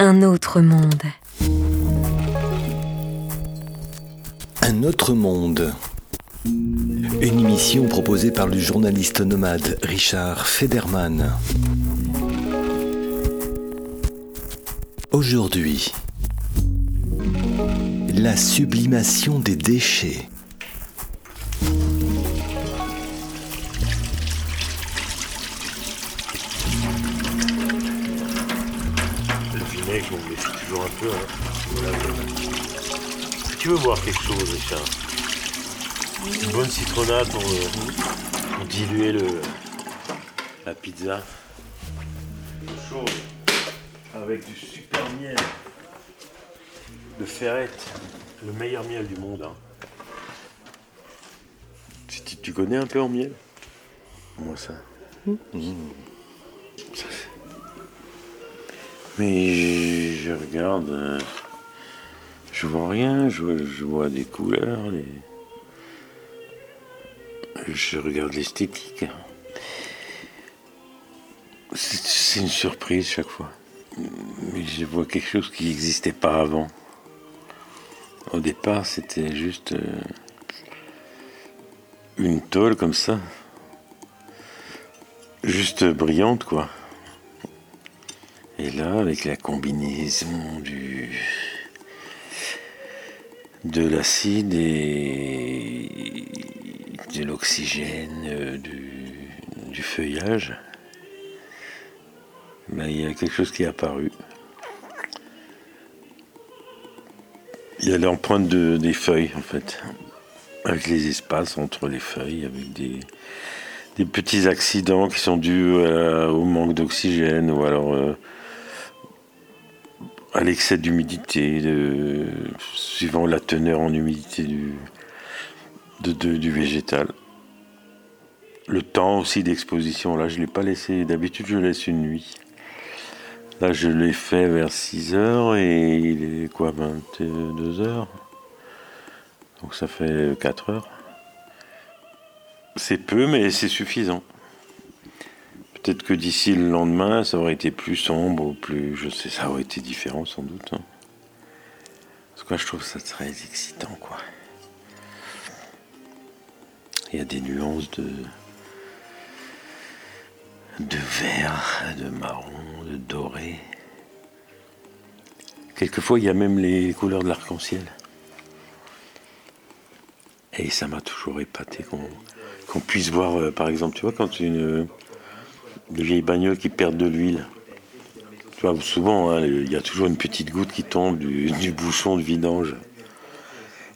Un autre monde. Un autre monde. Une émission proposée par le journaliste nomade Richard Federman. Aujourd'hui, la sublimation des déchets. Je m'en méfie toujours un peu. hein. Voilà, voilà. Tu veux boire quelque chose, Richard Une bonne citronnade pour, euh, pour diluer le, la pizza. Chaud, avec du super miel. De Ferrette, le meilleur miel du monde. hein. Tu, connais un peu en miel? Moi ça. Mmh. Ça, mais je, regarde, euh, je vois rien, je, vois- des couleurs, je regarde l'esthétique. C'est c'est une surprise chaque fois. Mais je vois quelque chose qui n'existait pas avant. Au départ, c'était juste euh, une tôle comme ça. Juste brillante, quoi. Et là, avec la combinaison du de l'acide et de l'oxygène euh, du, du feuillage, ben, il y a quelque chose qui est apparu. Il y a l'empreinte de- des feuilles, en fait, avec les espaces entre les feuilles, avec des, des petits accidents qui sont dus euh, au manque d'oxygène ou alors euh, à l'excès d'humidité, suivant la teneur en humidité du, végétal. Le temps aussi d'exposition, là je ne l'ai pas laissé, d'habitude je laisse une nuit. Là je l'ai fait vers 6 heures et il est quoi, 22 heures? Donc ça fait 4 heures. C'est peu mais c'est suffisant. Peut-être que d'ici le lendemain, ça aurait été plus sombre ou plus. Je sais, ça aurait été différent sans doute. hein. En tout cas, je trouve ça très excitant, quoi. Il y a des nuances de. de vert, de marron, de doré. Quelquefois, il y a même les couleurs de l'arc-en-ciel. Et ça m'a toujours épaté qu'on qu'on puisse voir, euh, par exemple, tu vois, quand une de vieilles bagnoles qui perdent de l'huile. Tu vois, souvent, hein, il y a toujours une petite goutte qui tombe du, du bouchon de vidange.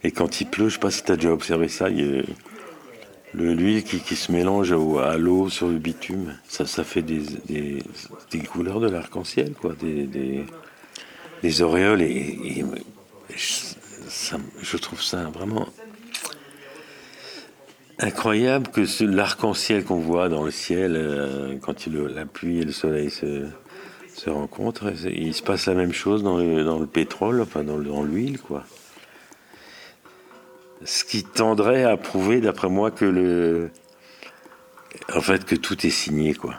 Et quand il pleut, je sais pas si tu as déjà observé ça, il l'huile qui, qui se mélange à l'eau sur le bitume. Ça, ça fait des, des, couleurs de l'arc-en-ciel, quoi, des, des, auréoles. Et, je trouve ça vraiment incroyable que ce- l'arc-en-ciel qu'on voit dans le ciel, euh, quand la pluie et le soleil se, rencontrent, il se passe la même chose dans le, pétrole, enfin dans, le- dans l'huile, quoi. Ce qui tendrait à prouver, d'après moi, que le, en fait, que tout est signé, quoi.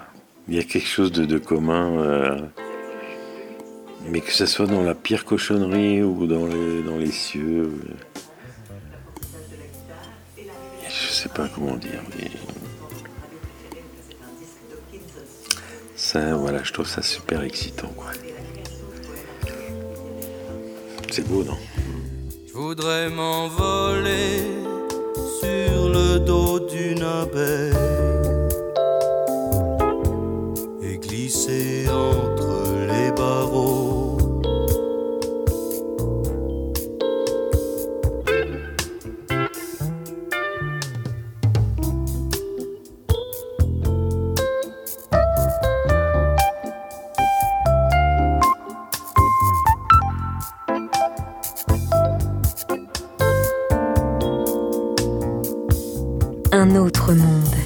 Il y a quelque chose de, commun, euh, mais que ce soit dans la pire cochonnerie ou dans les, cieux. euh, sais pas comment dire. mais Ça, voilà, je trouve ça super excitant, quoi. C'est beau, non? Je voudrais m'envoler sur le dos d'une Un autre monde.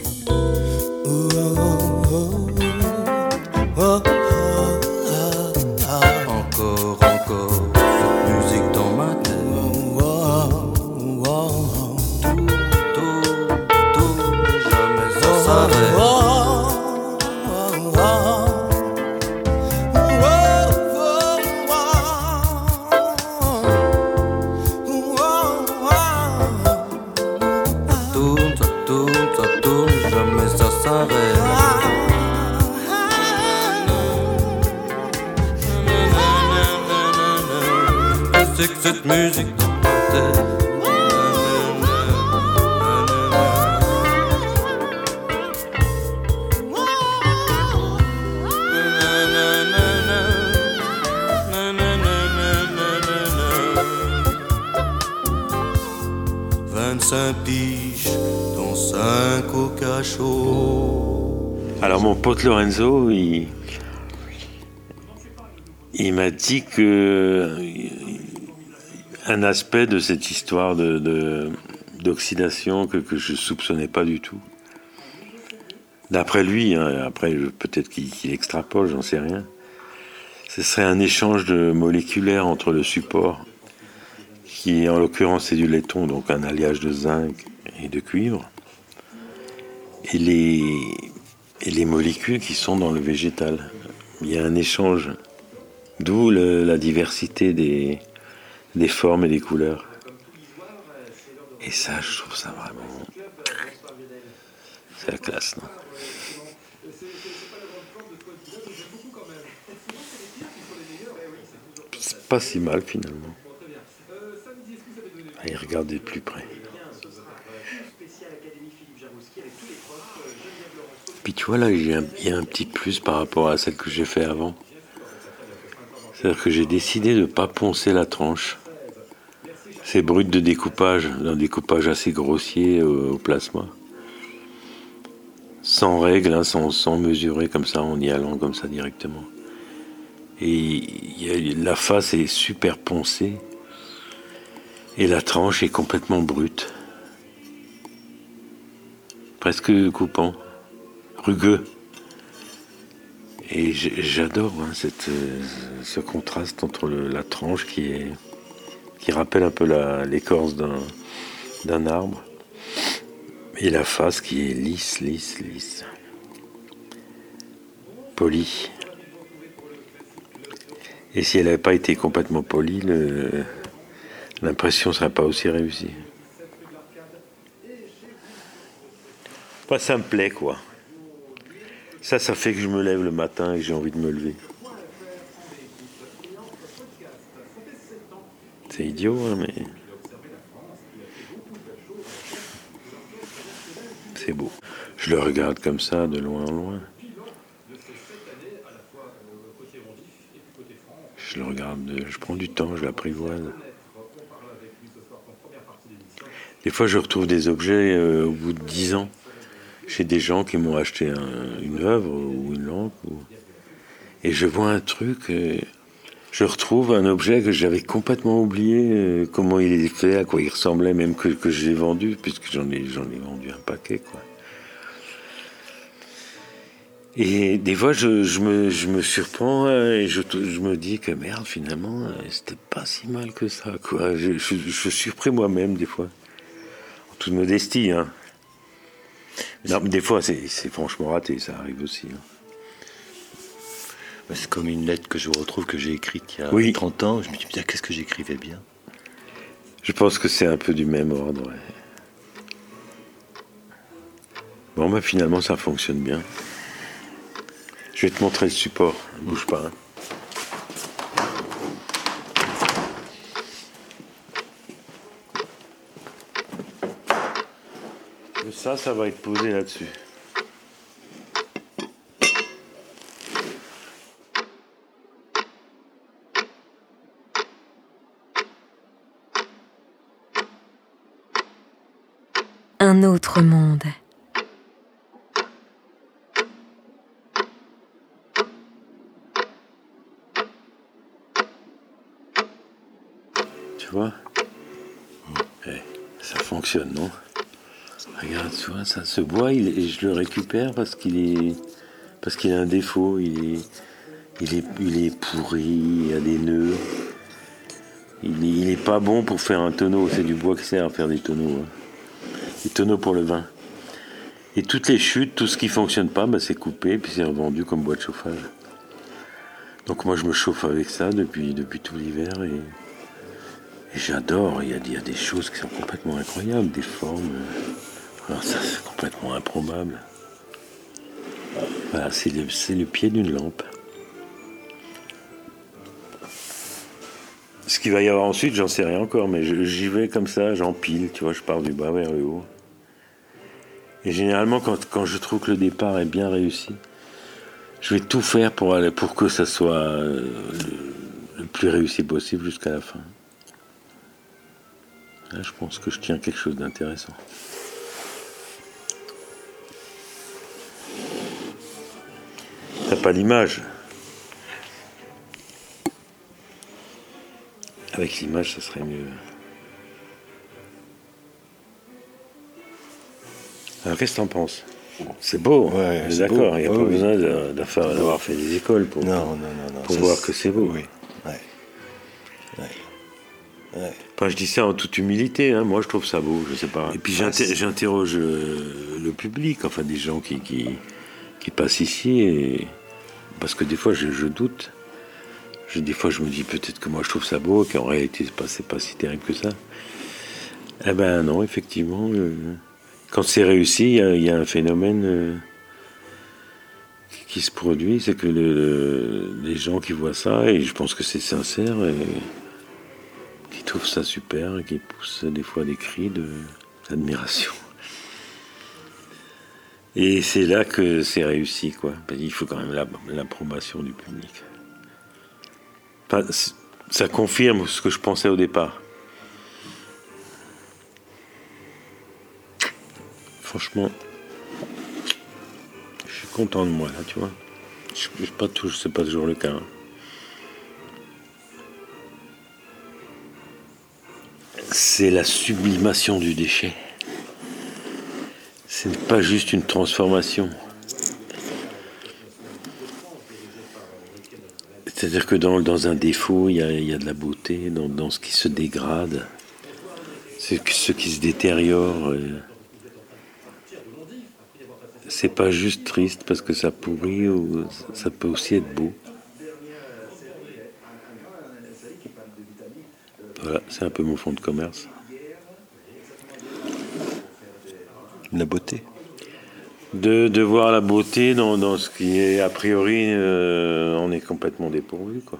Musique terre. Vingt-cinq piges, dont cinq au cachot. Alors mon pote Lorenzo, il, il m'a dit que un aspect de cette histoire de, d'oxydation que, que je soupçonnais pas du tout. D'après lui, hein, après peut-être qu'il, qu'il extrapole, j'en sais rien. Ce serait un échange de moléculaire entre le support, qui en l'occurrence c'est du laiton, donc un alliage de zinc et de cuivre, et les, et les molécules qui sont dans le végétal. Il y a un échange, d'où la diversité des, des formes et des couleurs. Et ça, je trouve ça vraiment. C'est la classe, non? C'est pas si mal finalement. Allez, regardez de plus près. Puis tu vois là, il y a un petit plus par rapport à celle que j'ai fait avant. C'est-à-dire que j'ai décidé de ne pas poncer la tranche. C'est brut de découpage, d'un découpage assez grossier au, au plasma. Sans règle, hein, sans, sans mesurer comme ça, en y allant comme ça directement. Et la face est super poncée. Et la tranche est complètement brute. Presque coupant. Rugueux. Et j'adore hein, euh, ce contraste entre la tranche qui est qui rappelle un peu l'écorce d'un arbre et la face qui est lisse, lisse, lisse, polie. Et si elle n'avait pas été complètement polie, l'impression ne serait pas aussi réussie. Ça me plaît quoi. Ça, ça fait que je me lève le matin et que j'ai envie de me lever. C'est idiot, hein, mais. C'est beau. Je le regarde comme ça, de loin en loin. Je le regarde, de- je prends du temps, je l'apprivoise. Des fois, je retrouve des objets euh, au bout de dix ans chez des gens qui m'ont acheté un- une œuvre ou une lampe. Et je vois un truc, euh, je retrouve un objet que j'avais complètement oublié, euh, comment il est fait, à quoi il ressemblait, même que, que j'ai vendu, puisque j'en ai, vendu un paquet. Quoi. Et des fois, je, me, je surprends euh, et je, me dis que merde, finalement, euh, c'était pas si mal que ça. Quoi. Je, suis surpris moi-même, des fois. En toute modestie. Hein. Non, mais des fois, c'est franchement raté, ça arrive aussi. hein. C'est comme une lettre que je retrouve que j'ai écrite il y a Oui. 30 ans. Je me dis, qu'est-ce que j'écrivais bien? Je pense que c'est un peu du même ordre. ouais. Bon, bah finalement, ça fonctionne bien. Je vais te montrer le support. Bouge pas. hein. Ça, ça va être posé là-dessus. Un autre monde. Tu vois? Eh, Ça fonctionne, non? Regarde, tu vois, ça, ce bois, il, je le récupère parce qu'il est, parce qu'il a un défaut. Il est, il est, il est pourri. Il a des nœuds. Il il est pas bon pour faire un tonneau. C'est du bois qui sert à faire des tonneaux. hein. Tonneaux pour le vin. Et toutes les chutes, tout ce qui fonctionne pas, bah, c'est coupé puis c'est revendu comme bois de chauffage. Donc moi, je me chauffe avec ça depuis, depuis tout l'hiver et. J'adore, il y, a, il y a des choses qui sont complètement incroyables, des formes. Alors ça, c'est complètement improbable. Voilà, c'est le, le pied d'une lampe. Ce qu'il va y avoir ensuite, j'en sais rien encore, mais j'y vais comme ça, j'empile, tu vois, je pars du bas vers le haut. Et généralement, quand, quand je trouve que le départ est bien réussi, je vais tout faire pour, pour que ça soit euh, le, le plus réussi possible jusqu'à la fin. Là, je pense que je tiens quelque chose d'intéressant. T'as pas l'image. Avec l'image, ça serait mieux. Qu'est-ce que t'en penses? C'est beau, Ouais, est c'est d'accord. Il n'y a Ouais, pas oui. besoin d'avoir fait des écoles pour, Non, non, non, non. pour ça, voir que c'est beau. Oui. Ouais. Ouais. Enfin, je dis ça en toute humilité, hein. moi je trouve ça beau, je sais pas. Et puis j'inter- j'interroge euh, le public, enfin des gens qui, qui, qui passent ici, et... parce que des fois je, je doute. Je, des fois je me dis peut-être que moi je trouve ça beau, qu'en réalité c'est pas, pas si terrible que ça. Eh ben non, effectivement, euh, quand c'est réussi, il y a- il un phénomène euh, qui se produit, c'est que le- le- les gens qui voient ça, et je pense que c'est sincère, qui trouvent ça super et qui poussent des fois des cris d'admiration. Et c'est là que c'est réussi, quoi. Qu'il faut quand même la- l'approbation du public. Ça confirme ce que je pensais au départ. Franchement, je suis content de moi, là, tu vois. Je, je, pas c'est pas toujours le cas. hein. c'est la sublimation du déchet. Ce n'est pas juste une transformation. C'est-à-dire que dans, un défaut, il y a, de la beauté, dans, ce qui se dégrade, ce qui se détériore. euh, C'est pas juste triste parce que ça pourrit, ou ça peut aussi être beau. Voilà, c'est un peu mon fond de commerce. La beauté. De, de voir la beauté dans, dans ce qui est a priori, euh, on est complètement dépourvu. quoi.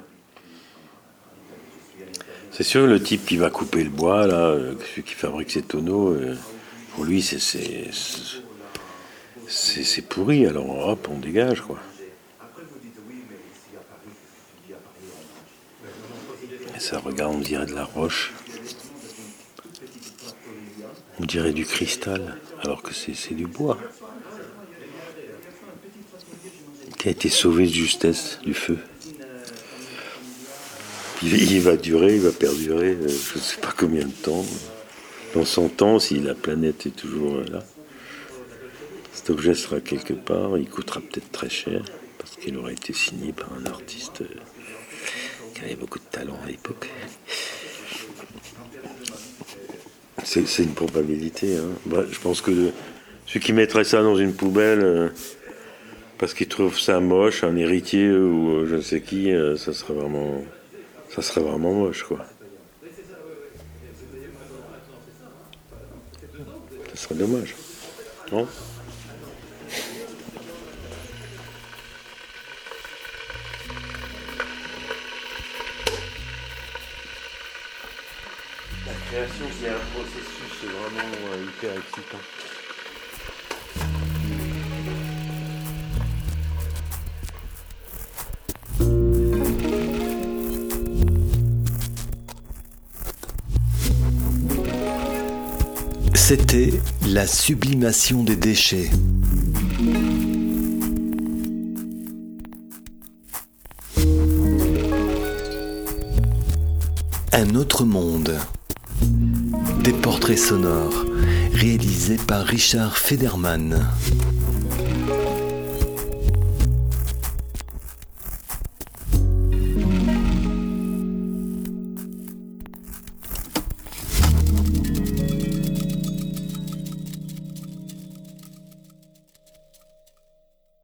C'est sûr, le type qui va couper le bois, là, euh, celui qui fabrique ses tonneaux, euh, pour lui, c'est- c'est pourri. Alors hop, on dégage, quoi. Et ça regarde, on dirait de la roche. On dirait du cristal, alors que c'est du bois. Qui a été sauvé de justesse du feu. Il, il va durer, il va perdurer, euh, je ne sais pas combien de temps. Dans 100 ans, si la planète est toujours euh, là. Objet sera quelque part, il coûtera peut-être très cher, parce qu'il aura été signé par un artiste euh, qui avait beaucoup de talent à l'époque. C'est une probabilité. hein. Bah, je pense que celui qui mettrait ça dans une poubelle euh, parce qu'il trouve ça moche, un héritier ou euh, je ne sais qui, ça serait vraiment, ça serait vraiment moche, quoi. Ça serait dommage, non? Création, c'est un processus vraiment euh, hyper excitant. C'était la sublimation des déchets. Un autre monde. Des portraits sonores réalisés par Richard Federman.